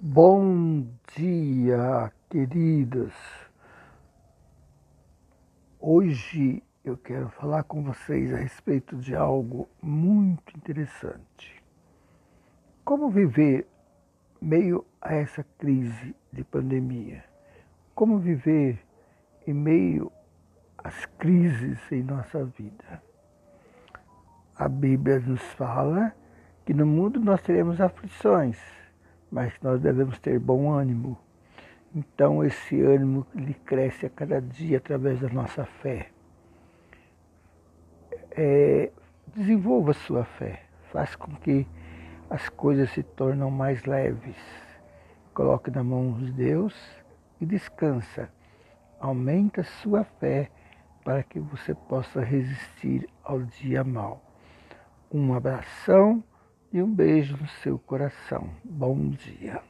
Bom dia, queridos. Hoje eu quero falar com vocês a respeito de algo muito interessante. Como viver meio a essa crise de pandemia? Como viver em meio às crises em nossa vida? A Bíblia nos fala que no mundo nós teremos aflições mas nós devemos ter bom ânimo. Então esse ânimo ele cresce a cada dia através da nossa fé. É, desenvolva sua fé, faça com que as coisas se tornem mais leves. Coloque na mão de Deus e descansa. Aumenta sua fé para que você possa resistir ao dia mau. Um abração e um beijo no seu coração. Bom dia.